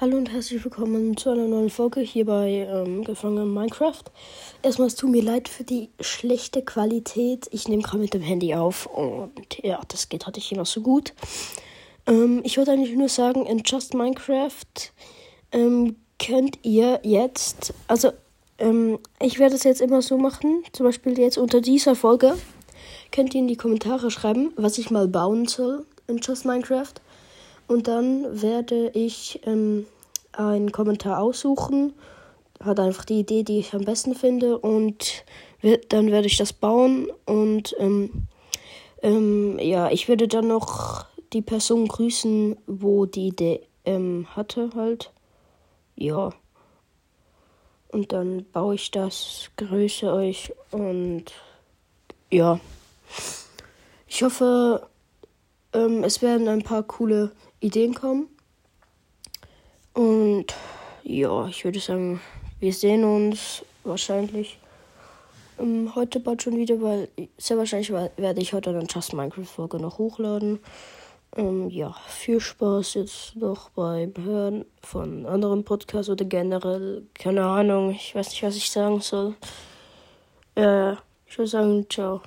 Hallo und herzlich willkommen zu einer neuen Folge hier bei ähm, Gefangen Minecraft. Erstmal, es tut mir leid für die schlechte Qualität. Ich nehme gerade mit dem Handy auf und ja, das geht halt nicht immer so gut. Ähm, ich wollte eigentlich nur sagen, in Just Minecraft ähm, könnt ihr jetzt, also ähm, ich werde es jetzt immer so machen, zum Beispiel jetzt unter dieser Folge, könnt ihr in die Kommentare schreiben, was ich mal bauen soll in Just Minecraft. Und dann werde ich ähm, einen Kommentar aussuchen. Hat einfach die Idee, die ich am besten finde. Und dann werde ich das bauen. Und ähm, ähm, ja, ich werde dann noch die Person grüßen, wo die Idee ähm, hatte halt. Ja. Und dann baue ich das, grüße euch und ja. Ich hoffe, ähm, es werden ein paar coole Ideen kommen. Und ja, ich würde sagen, wir sehen uns wahrscheinlich ähm, heute bald schon wieder, weil sehr wahrscheinlich werde ich heute eine Just Minecraft-Folge noch hochladen. Ähm, ja, viel Spaß jetzt noch beim Hören von anderen Podcasts oder generell, keine Ahnung, ich weiß nicht, was ich sagen soll. Äh, ich würde sagen, ciao.